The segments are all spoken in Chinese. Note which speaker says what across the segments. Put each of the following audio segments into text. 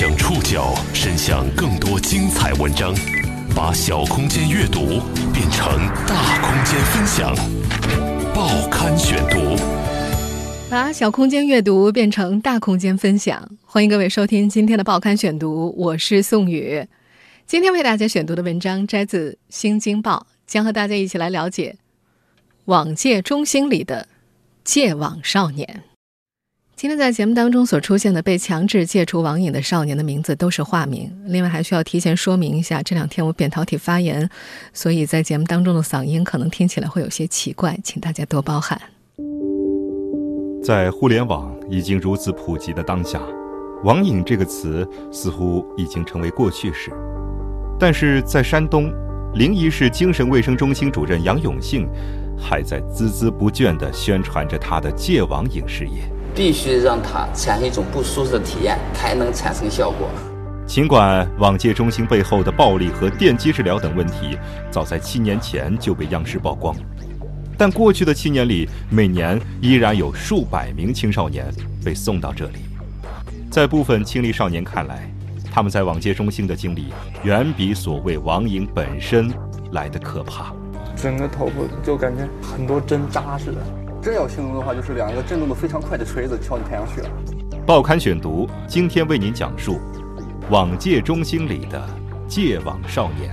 Speaker 1: 将触角伸向更多精彩文章，把小空间阅读变成大空间分享。报刊选读，
Speaker 2: 把小空间阅读变成大空间分享。欢迎各位收听今天的报刊选读，我是宋宇。今天为大家选读的文章摘自《新京报》，将和大家一起来了解网戒中心里的戒网少年。今天在节目当中所出现的被强制戒除网瘾的少年的名字都是化名。另外还需要提前说明一下，这两天我扁桃体发炎，所以在节目当中的嗓音可能听起来会有些奇怪，请大家多包涵。
Speaker 3: 在互联网已经如此普及的当下，网瘾这个词似乎已经成为过去式。但是在山东临沂市精神卫生中心主任杨永信，还在孜孜不倦地宣传着他的戒网瘾事业。
Speaker 4: 必须让他产生一种不舒适的体验，才能产生效果。
Speaker 3: 尽管网戒中心背后的暴力和电击治疗等问题，早在七年前就被央视曝光，但过去的七年里，每年依然有数百名青少年被送到这里。在部分青历少年看来，他们在网戒中心的经历，远比所谓网瘾本身来的可怕。
Speaker 5: 整个头部就感觉很多针扎似的。
Speaker 6: 真要形容的话，就是两个震动的非常快的锤子敲你太阳穴。
Speaker 3: 报刊选读，今天为您讲述网戒中心里的戒网少年。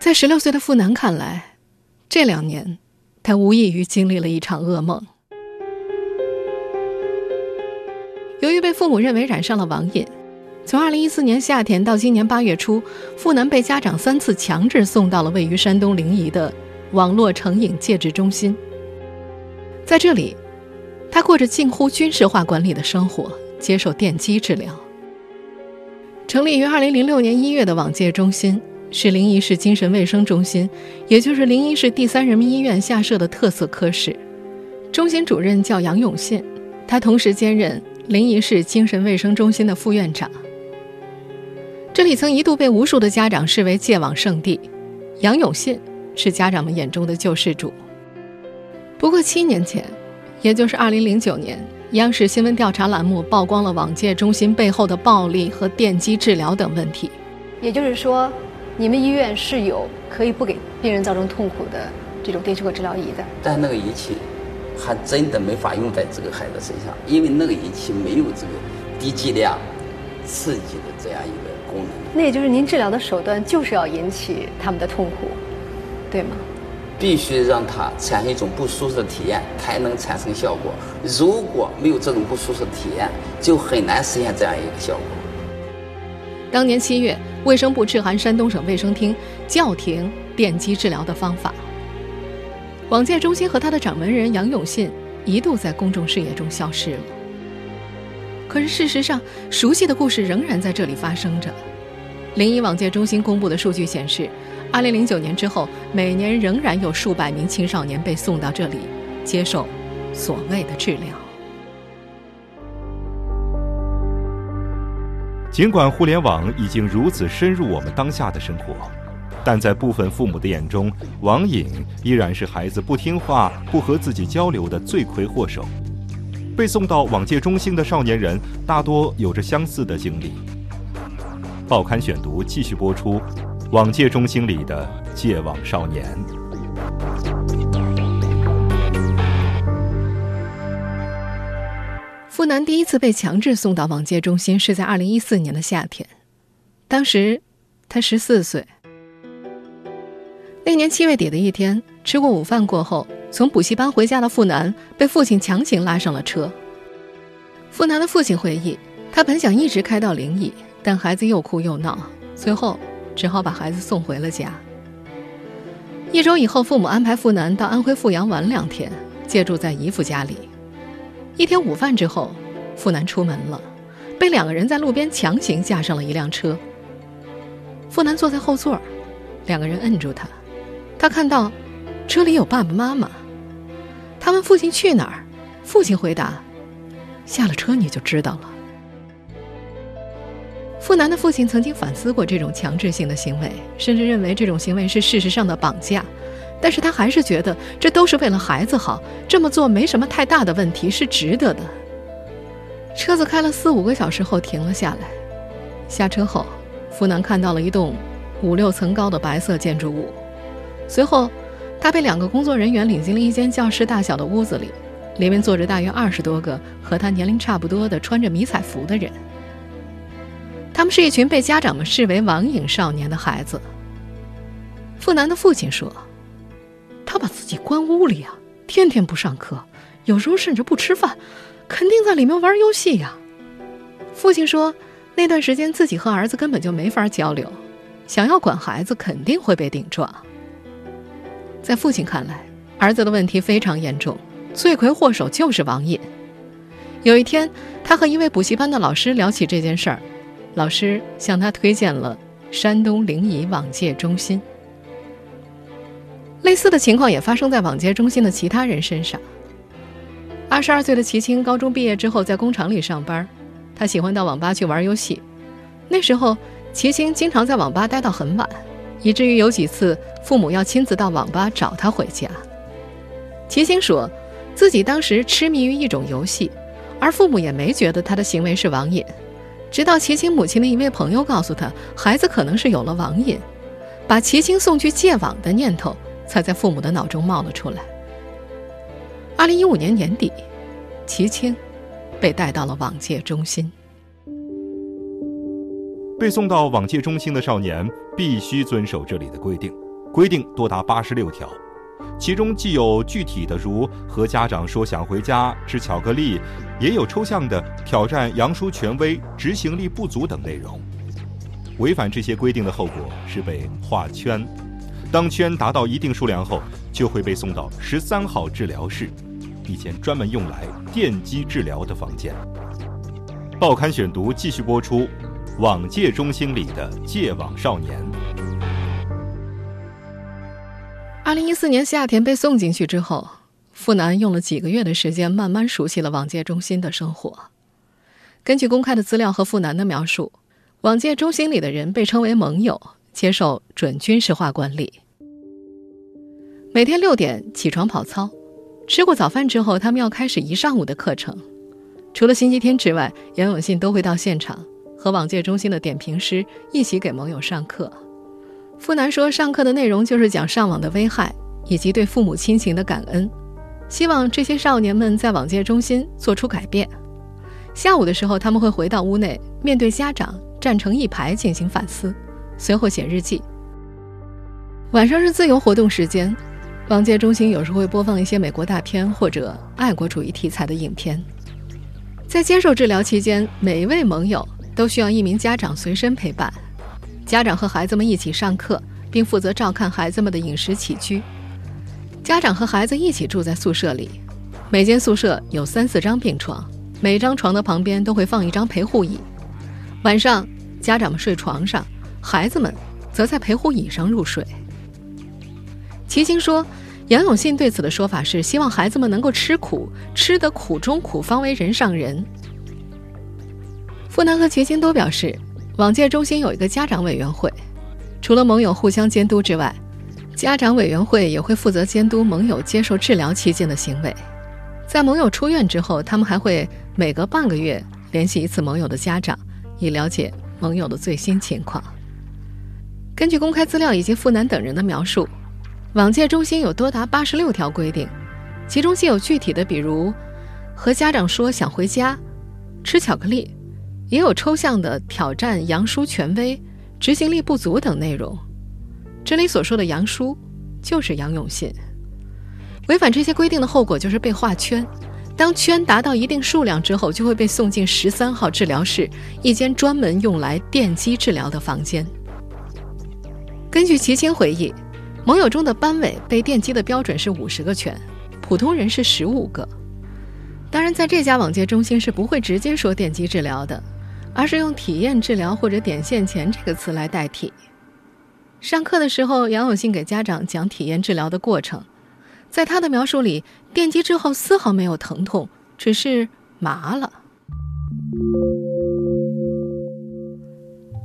Speaker 2: 在十六岁的付南看来，这两年他无异于经历了一场噩梦。由于被父母认为染上了网瘾。从二零一四年夏天到今年八月初，傅南被家长三次强制送到了位于山东临沂的网络成瘾戒治中心。在这里，他过着近乎军事化管理的生活，接受电击治疗。成立于二零零六年一月的网戒中心，是临沂市精神卫生中心，也就是临沂市第三人民医院下设的特色科室。中心主任叫杨永信，他同时兼任临沂市精神卫生中心的副院长。这里曾一度被无数的家长视为戒网圣地，杨永信是家长们眼中的救世主。不过七年前，也就是二零零九年，央视新闻调查栏目曝光了网戒中心背后的暴力和电击治疗等问题。
Speaker 7: 也就是说，你们医院是有可以不给病人造成痛苦的这种电击和治疗仪的。
Speaker 4: 但那个仪器还真的没法用在这个孩子身上，因为那个仪器没有这个低剂量刺激的这样一个。
Speaker 7: 那也就是您治疗的手段就是要引起他们的痛苦，对吗？
Speaker 4: 必须让他产生一种不舒适的体验，才能产生效果。如果没有这种不舒适的体验，就很难实现这样一个效果。
Speaker 2: 当年七月，卫生部致函山东省卫生厅，叫停电击治疗的方法。网戒中心和他的掌门人杨永信一度在公众视野中消失了。可是事实上，熟悉的故事仍然在这里发生着。临沂网戒中心公布的数据显示，2009年之后，每年仍然有数百名青少年被送到这里接受所谓的治疗。
Speaker 3: 尽管互联网已经如此深入我们当下的生活，但在部分父母的眼中，网瘾依然是孩子不听话、不和自己交流的罪魁祸首。被送到网戒中心的少年人大多有着相似的经历。报刊选读继续播出：网戒中心里的戒网少年。
Speaker 2: 付南第一次被强制送到网戒中心是在二零一四年的夏天，当时他十四岁。那年七月底的一天，吃过午饭过后。从补习班回家的傅南被父亲强行拉上了车。傅南的父亲回忆，他本想一直开到临沂，但孩子又哭又闹，最后只好把孩子送回了家。一周以后，父母安排傅南到安徽阜阳玩两天，借住在姨父家里。一天午饭之后，傅南出门了，被两个人在路边强行架上了一辆车。傅南坐在后座，两个人摁住他，他看到车里有爸爸妈妈。他问父亲去哪儿，父亲回答：“下了车你就知道了。”富南的父亲曾经反思过这种强制性的行为，甚至认为这种行为是事实上的绑架。但是他还是觉得这都是为了孩子好，这么做没什么太大的问题，是值得的。车子开了四五个小时后停了下来，下车后，富南看到了一栋五六层高的白色建筑物，随后他被两个工作人员领进了一间教室大小的屋子里，里面坐着大约二十多个和他年龄差不多的穿着迷彩服的人，他们是一群被家长们视为网瘾少年的孩子。付南的父亲说。他把自己关屋里啊，天天不上课，有时候甚至不吃饭，肯定在里面玩游戏呀。父亲说，那段时间自己和儿子根本就没法交流，想要管孩子肯定会被顶撞。在父亲看来，儿子的问题非常严重，罪魁祸首就是网瘾。有一天，他和一位补习班的老师聊起这件事儿，老师向他推荐了山东临沂网戒中心。类似的情况也发生在网戒中心的其他人身上。二十二岁的齐青高中毕业之后在工厂里上班，他喜欢到网吧去玩游戏。那时候，齐青经常在网吧待到很晚，以至于有几次父母要亲自到网吧找他回家。齐青说，自己当时痴迷于一种游戏，而父母也没觉得他的行为是网瘾。直到齐青母亲的一位朋友告诉他，孩子可能是有了网瘾，把齐青送去戒网的念头。才在父母的脑中冒了出来。二零一五年年底，齐青被带到了网戒中心。
Speaker 3: 被送到网戒中心的少年必须遵守这里的规定，规定多达八十六条，其中既有具体的，如和家长说想回家吃巧克力，也有抽象的挑战杨叔权威、执行力不足等内容。违反这些规定的后果是被画圈。当圈达到一定数量后，就会被送到十三号治疗室，一间专门用来电击治疗的房间。报刊选读继续播出，《网戒中心里的戒网少年》。
Speaker 2: 二零一四年夏天被送进去之后，傅南用了几个月的时间，慢慢熟悉了网戒中心的生活。根据公开的资料和傅南的描述，网戒中心里的人被称为“盟友”。接受准军事化管理，每天六点起床跑操，吃过早饭之后，他们要开始一上午的课程。除了星期天之外，杨永信都会到现场和网戒中心的点评师一起给盟友上课。傅南说，上课的内容就是讲上网的危害以及对父母亲情的感恩，希望这些少年们在网戒中心做出改变。下午的时候，他们会回到屋内，面对家长站成一排进行反思。随后写日记。晚上是自由活动时间，网戒中心有时会播放一些美国大片或者爱国主义题材的影片。在接受治疗期间，每一位盟友都需要一名家长随身陪伴，家长和孩子们一起上课，并负责照看孩子们的饮食起居。家长和孩子一起住在宿舍里，每间宿舍有三四张病床，每张床的旁边都会放一张陪护椅。晚上，家长们睡床上。孩子们则在陪护椅上入睡。齐星说：“杨永信对此的说法是希望孩子们能够吃苦，吃得苦中苦，方为人上人。”付南和齐青都表示，网戒中心有一个家长委员会，除了盟友互相监督之外，家长委员会也会负责监督盟友接受治疗期间的行为。在盟友出院之后，他们还会每隔半个月联系一次盟友的家长，以了解盟友的最新情况。根据公开资料以及付南等人的描述，网戒中心有多达八十六条规定，其中既有具体的，比如和家长说想回家、吃巧克力，也有抽象的挑战杨叔权威、执行力不足等内容。这里所说的杨叔，就是杨永信。违反这些规定的后果就是被画圈，当圈达到一定数量之后，就会被送进十三号治疗室，一间专门用来电击治疗的房间。根据齐青回忆，盟友中的班委被电击的标准是五十个圈，普通人是十五个。当然，在这家网戒中心是不会直接说电击治疗的，而是用体验治疗或者点线钳这个词来代替。上课的时候，杨永信给家长讲体验治疗的过程，在他的描述里，电击之后丝毫没有疼痛，只是麻了。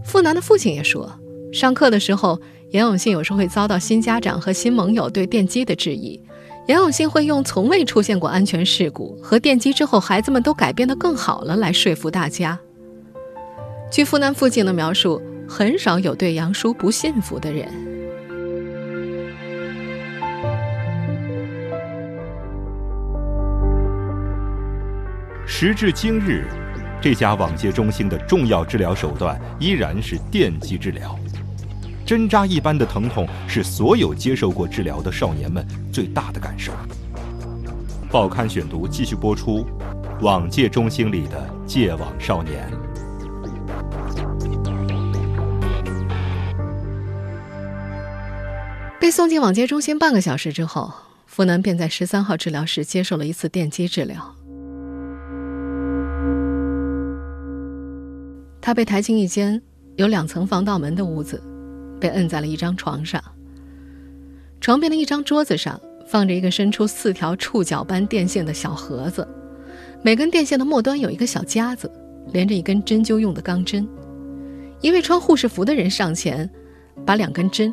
Speaker 2: 付南的父亲也说。上课的时候，杨永信有时会遭到新家长和新盟友对电击的质疑。杨永信会用从未出现过安全事故和电击之后孩子们都改变得更好了来说服大家。据富南父亲的描述，很少有对杨叔不信服的人。
Speaker 3: 时至今日。这家网戒中心的重要治疗手段依然是电击治疗，针扎一般的疼痛是所有接受过治疗的少年们最大的感受。报刊选读继续播出，网戒中心里的戒网少年。
Speaker 2: 被送进网戒中心半个小时之后，福南便在十三号治疗室接受了一次电击治疗。他被抬进一间有两层防盗门的屋子，被摁在了一张床上。床边的一张桌子上放着一个伸出四条触角般电线的小盒子，每根电线的末端有一个小夹子，连着一根针灸用的钢针。一位穿护士服的人上前，把两根针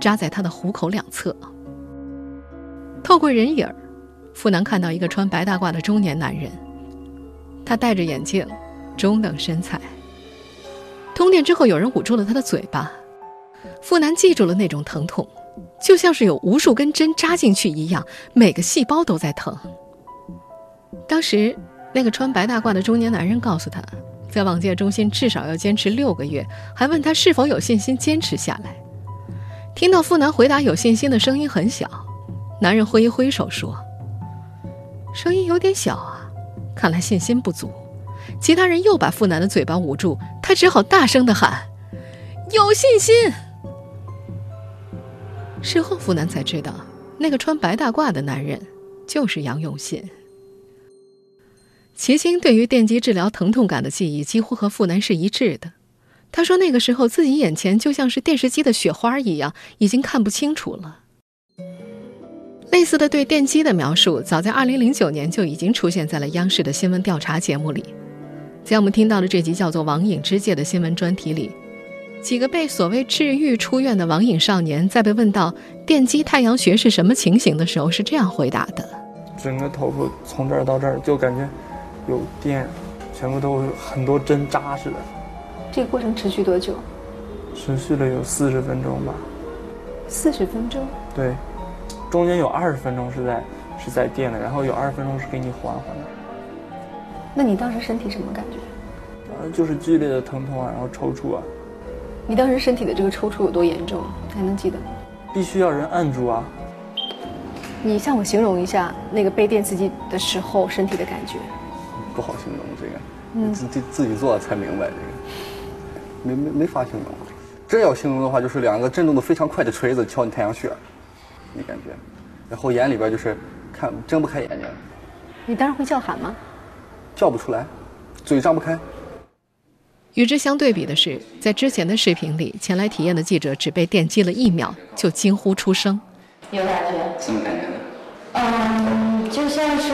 Speaker 2: 扎在他的虎口两侧。透过人影儿，傅南看到一个穿白大褂的中年男人，他戴着眼镜，中等身材。通电之后，有人捂住了他的嘴巴。傅南记住了那种疼痛，就像是有无数根针扎进去一样，每个细胞都在疼。当时，那个穿白大褂的中年男人告诉他，在网戒中心至少要坚持六个月，还问他是否有信心坚持下来。听到傅南回答有信心的声音很小，男人挥一挥手说：“声音有点小啊，看来信心不足。”其他人又把傅南的嘴巴捂住，他只好大声的喊：“有信心。”事后，傅南才知道，那个穿白大褂的男人就是杨永信。齐青对于电击治疗疼痛感的记忆几乎和傅南是一致的。他说，那个时候自己眼前就像是电视机的雪花一样，已经看不清楚了。类似的对电击的描述，早在2009年就已经出现在了央视的新闻调查节目里。在我们听到的这集叫做《网瘾之戒》的新闻专题里，几个被所谓治愈出院的网瘾少年，在被问到电击太阳穴是什么情形的时候，是这样回答的：
Speaker 5: 整个头部从这儿到这儿就感觉有电，全部都很多针扎似的。
Speaker 7: 这个过程持续多久？
Speaker 5: 持续了有四十分钟吧。
Speaker 7: 四十分钟？
Speaker 5: 对，中间有二十分钟是在是在电的，然后有二十分钟是给你缓缓的。
Speaker 7: 那你当时身体什么感觉？
Speaker 5: 呃，就是剧烈的疼痛啊，然后抽搐啊。
Speaker 7: 你当时身体的这个抽搐有多严重？还能记得吗？
Speaker 5: 必须要人按住啊。
Speaker 7: 你向我形容一下那个被电刺激的时候身体的感觉。
Speaker 6: 不好形容这个，嗯，自自自己做才明白这个，没没没法形容。真要形容的话，就是两个震动的非常快的锤子敲你太阳穴，你感觉，然后眼里边就是看睁不开眼睛。
Speaker 7: 你当时会叫喊吗？
Speaker 6: 叫不出来，嘴张不开。
Speaker 2: 与之相对比的是，在之前的视频里，前来体验的记者只被电击了一秒就惊呼出声。
Speaker 8: 有感觉？
Speaker 4: 什么感觉呢？
Speaker 8: 嗯，就像是，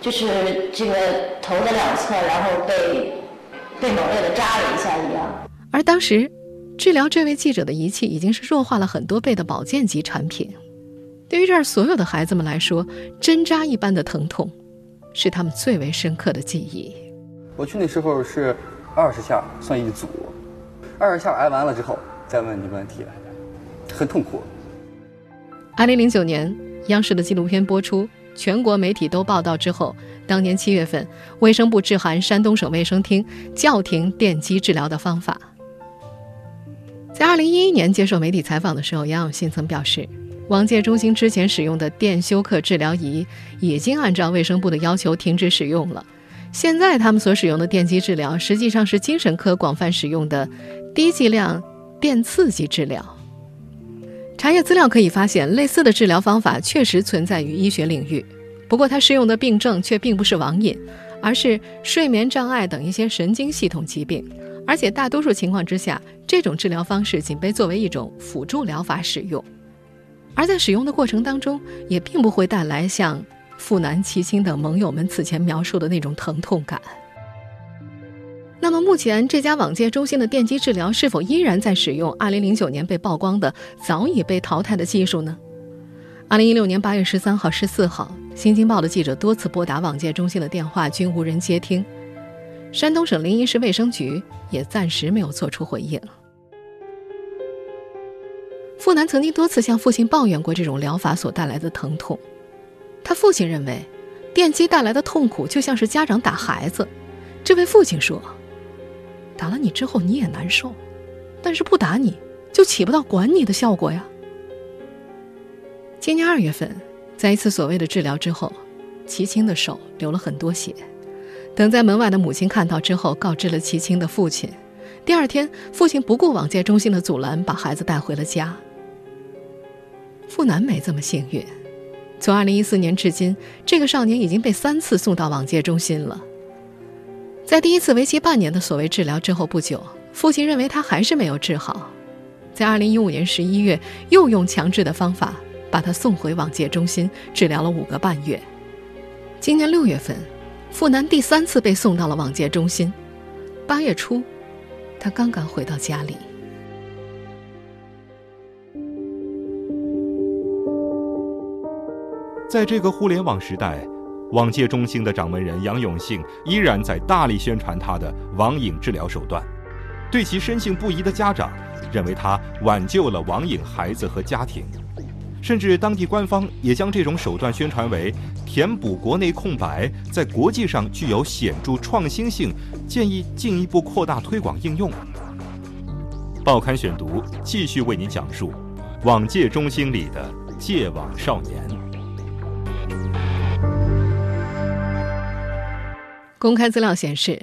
Speaker 8: 就是这个头的两侧，然后被被猛烈的扎了一下一样。
Speaker 2: 而当时，治疗这位记者的仪器已经是弱化了很多倍的保健级产品。对于这儿所有的孩子们来说，针扎一般的疼痛。是他们最为深刻的记忆。
Speaker 6: 我去那时候是二十下算一组，二十下挨完了之后再问你问题，很痛苦。
Speaker 2: 二零零九年，央视的纪录片播出，全国媒体都报道之后，当年七月份，卫生部致函山东省卫生厅，叫停电击治疗的方法。在二零一一年接受媒体采访的时候，杨永信曾表示。网戒中心之前使用的电休克治疗仪已经按照卫生部的要求停止使用了。现在他们所使用的电击治疗实际上是精神科广泛使用的低剂量电刺激治疗。查阅资料可以发现，类似的治疗方法确实存在于医学领域，不过它适用的病症却并不是网瘾，而是睡眠障碍等一些神经系统疾病。而且大多数情况之下，这种治疗方式仅被作为一种辅助疗法使用。而在使用的过程当中，也并不会带来像傅南、齐青等盟友们此前描述的那种疼痛感。那么，目前这家网戒中心的电击治疗是否依然在使用2009年被曝光的早已被淘汰的技术呢？2016年8月13号、14号，《新京报》的记者多次拨打网戒中心的电话，均无人接听。山东省临沂市卫生局也暂时没有做出回应。傅南曾经多次向父亲抱怨过这种疗法所带来的疼痛，他父亲认为，电击带来的痛苦就像是家长打孩子。这位父亲说：“打了你之后你也难受，但是不打你就起不到管你的效果呀。”今年二月份，在一次所谓的治疗之后，齐青的手流了很多血。等在门外的母亲看到之后，告知了齐青的父亲。第二天，父亲不顾网戒中心的阻拦，把孩子带回了家。傅南没这么幸运，从2014年至今，这个少年已经被三次送到网戒中心了。在第一次为期半年的所谓治疗之后不久，父亲认为他还是没有治好，在2015年11月又用强制的方法把他送回网戒中心治疗了五个半月。今年六月份，傅南第三次被送到了网戒中心。八月初，他刚刚回到家里。
Speaker 3: 在这个互联网时代，网戒中心的掌门人杨永信依然在大力宣传他的网瘾治疗手段。对其深信不疑的家长，认为他挽救了网瘾孩子和家庭，甚至当地官方也将这种手段宣传为填补国内空白，在国际上具有显著创新性，建议进一步扩大推广应用。报刊选读继续为您讲述网戒中心里的戒网少年。
Speaker 2: 公开资料显示，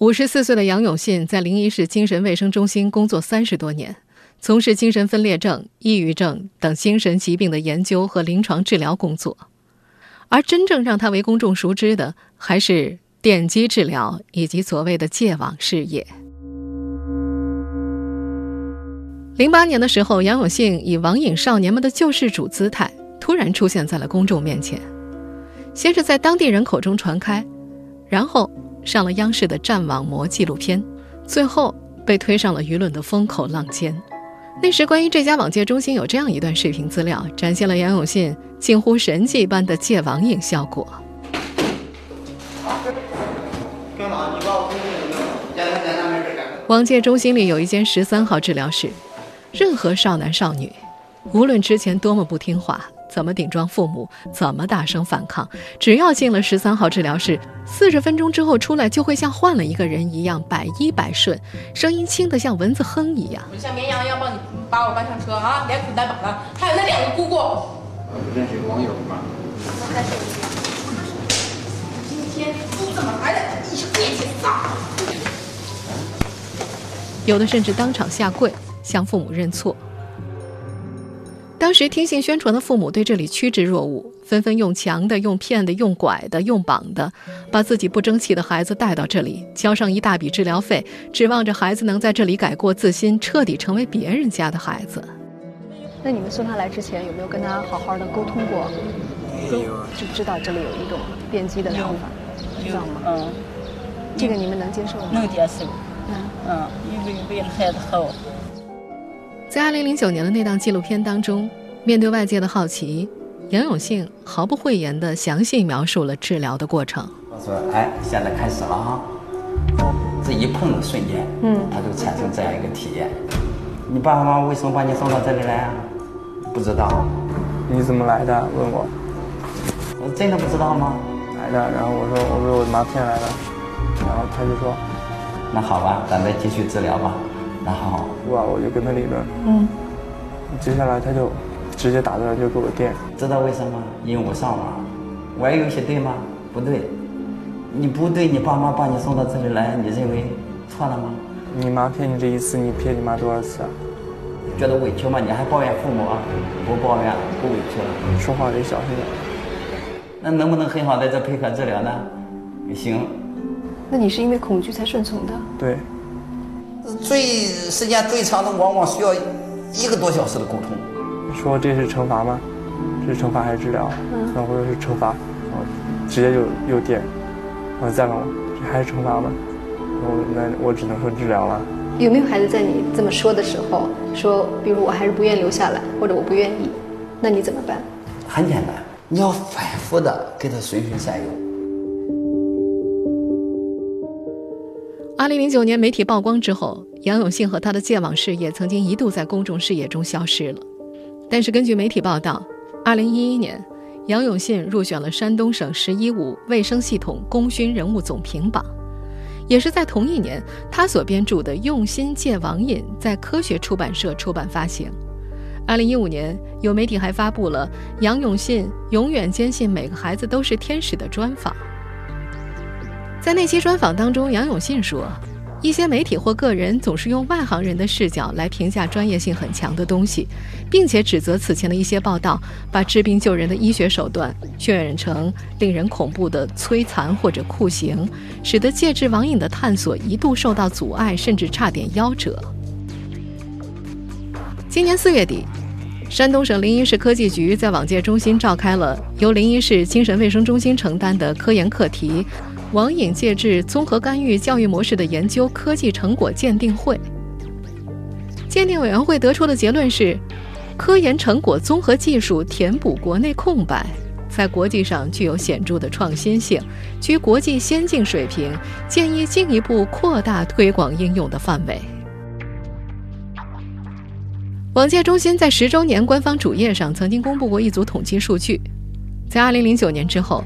Speaker 2: 五十四岁的杨永信在临沂市精神卫生中心工作三十多年，从事精神分裂症、抑郁症等精神疾病的研究和临床治疗工作。而真正让他为公众熟知的，还是电击治疗以及所谓的戒网事业。零八年的时候，杨永信以网瘾少年们的救世主姿态，突然出现在了公众面前，先是在当地人口中传开。然后上了央视的《战网魔》纪录片，最后被推上了舆论的风口浪尖。那时，关于这家网戒中心有这样一段视频资料，展现了杨永信近乎神迹般的戒网瘾效果。网戒中心里有一间十三号治疗室，任何少男少女，无论之前多么不听话。怎么顶撞父母，怎么大声反抗，只要进了十三号治疗室，四十分钟之后出来，就会像换了一个人一样，百依百顺，声音轻得像蚊子哼一样。
Speaker 9: 像绵羊一样帮你把我搬上车啊，连捆带绑的，还有那两个姑姑。
Speaker 10: 认识个网友吗？
Speaker 9: 今天你怎么来的？你是别去撒。
Speaker 2: 有的甚至当场下跪向父母认错。当时听信宣传的父母对这里趋之若鹜，纷纷用强的、用骗的、用拐的、用绑的，把自己不争气的孩子带到这里，交上一大笔治疗费，指望着孩子能在这里改过自新，彻底成为别人家的孩子。
Speaker 7: 那你们送他来之前，有没有跟他好好的沟通过？
Speaker 10: 有，
Speaker 7: 就知道这里有一种电击的方法，知道吗？
Speaker 10: 嗯。
Speaker 7: 这个你们能接受吗？
Speaker 10: 能接受。嗯嗯，因为为了孩子好。
Speaker 2: 在2009年的那档纪录片当中，面对外界的好奇，杨永信毫不讳言地详细描述了治疗的过程。
Speaker 4: 我说：“哎，现在开始了哈，这一碰的瞬间，嗯，他就产生这样一个体验。你爸爸妈妈为什么把你送到这里来啊？不知道。
Speaker 5: 你怎么来的？问我。
Speaker 4: 我真的不知道吗？
Speaker 5: 来的。然后我说我被我妈骗来的。然后他就说，
Speaker 4: 那好吧，咱再继续治疗吧。”然后，
Speaker 5: 哇，我就跟他理论。嗯。接下来他就直接打断，就给我电。
Speaker 4: 知道为什么？因为我上网。玩游戏对吗？不对。你不对，你爸妈把你送到这里来，你认为错了吗？
Speaker 5: 你妈骗你这一次，你骗你妈多少次啊？
Speaker 4: 觉得委屈吗？你还抱怨父母啊？不抱怨，不委屈了。
Speaker 5: 说话得小心点。
Speaker 4: 那能不能很好在这配合治疗呢？行。
Speaker 7: 那你是因为恐惧才顺从的？
Speaker 5: 对。
Speaker 4: 最时间最长的，往往需要一个多小时的沟通。
Speaker 5: 说这是惩罚吗？这是惩罚还是治疗？嗯。然后说是惩罚，然后直接就又电，然后再问我，这还是惩罚吗？我那我只能说治疗了。
Speaker 7: 有没有孩子在你这么说的时候说，比如我还是不愿意留下来，或者我不愿意，那你怎么办？
Speaker 4: 很简单，你要反复的给他循循善诱。
Speaker 2: 二零零九年媒体曝光之后，杨永信和他的戒网事业曾经一度在公众视野中消失了。但是根据媒体报道，二零一一年，杨永信入选了山东省“十一五”卫生系统功勋人物总评榜。也是在同一年，他所编著的《用心戒网瘾》在科学出版社出版发行。二零一五年，有媒体还发布了杨永信永远坚信每个孩子都是天使的专访。在那期专访当中，杨永信说。一些媒体或个人总是用外行人的视角来评价专业性很强的东西，并且指责此前的一些报道把治病救人的医学手段渲染成令人恐怖的摧残或者酷刑，使得戒治网瘾的探索一度受到阻碍，甚至差点夭折。今年四月底，山东省临沂市科技局在网戒中心召开了由临沂市精神卫生中心承担的科研课题。网瘾戒治综合干预教育模式的研究科技成果鉴定会，鉴定委员会得出的结论是，科研成果综合技术填补国内空白，在国际上具有显著的创新性，居国际先进水平，建议进一步扩大推广应用的范围。网戒中心在十周年官方主页上曾经公布过一组统计数据，在二零零九年之后。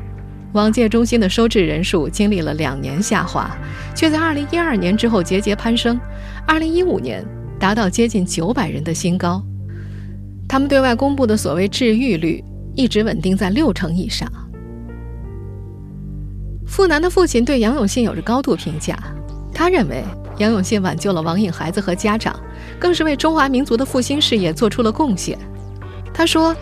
Speaker 2: 网戒中心的收治人数经历了两年下滑，却在2012年之后节节攀升，2015年达到接近900人的新高。他们对外公布的所谓治愈率一直稳定在六成以上。傅南的父亲对杨永信有着高度评价，他认为杨永信挽救了网瘾孩子和家长，更是为中华民族的复兴事业做出了贡献。他说。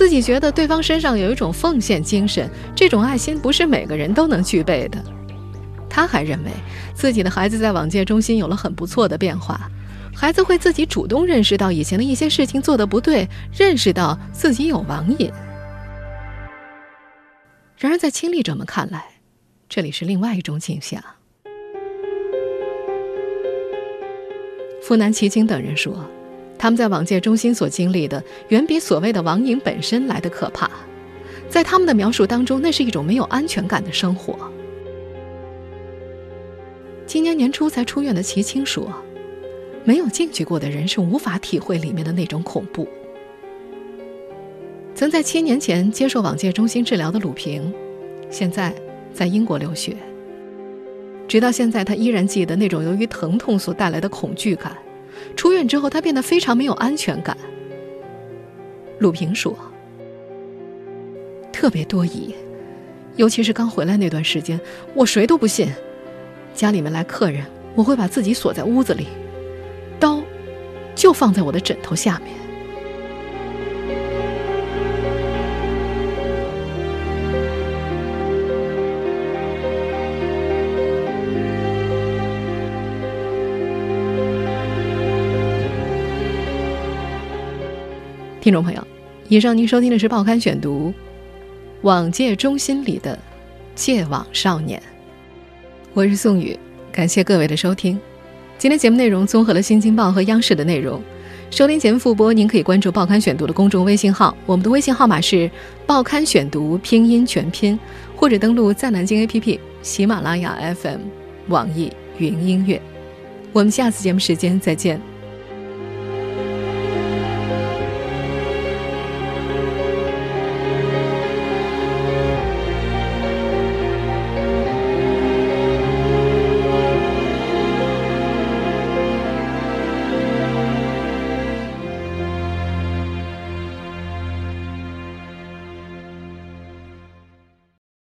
Speaker 2: 自己觉得对方身上有一种奉献精神，这种爱心不是每个人都能具备的。他还认为自己的孩子在网戒中心有了很不错的变化，孩子会自己主动认识到以前的一些事情做的不对，认识到自己有网瘾。然而，在亲历者们看来，这里是另外一种景象。傅南、奇经等人说。他们在网戒中心所经历的，远比所谓的网瘾本身来的可怕。在他们的描述当中，那是一种没有安全感的生活。今年年初才出院的齐青说：“没有进去过的人是无法体会里面的那种恐怖。”曾在七年前接受网戒中心治疗的鲁平，现在在英国留学。直到现在，他依然记得那种由于疼痛所带来的恐惧感。出院之后，他变得非常没有安全感。鲁平说：“特别多疑，尤其是刚回来那段时间，我谁都不信。家里面来客人，我会把自己锁在屋子里，刀就放在我的枕头下面。”听众朋友，以上您收听的是《报刊选读》，网戒中心里的戒网少年，我是宋宇，感谢各位的收听。今天节目内容综合了《新京报》和央视的内容。收听节目复播，您可以关注《报刊选读》的公众微信号，我们的微信号码是《报刊选读》拼音全拼，或者登录在南京 APP、喜马拉雅 FM、网易云音乐。我们下次节目时间再见。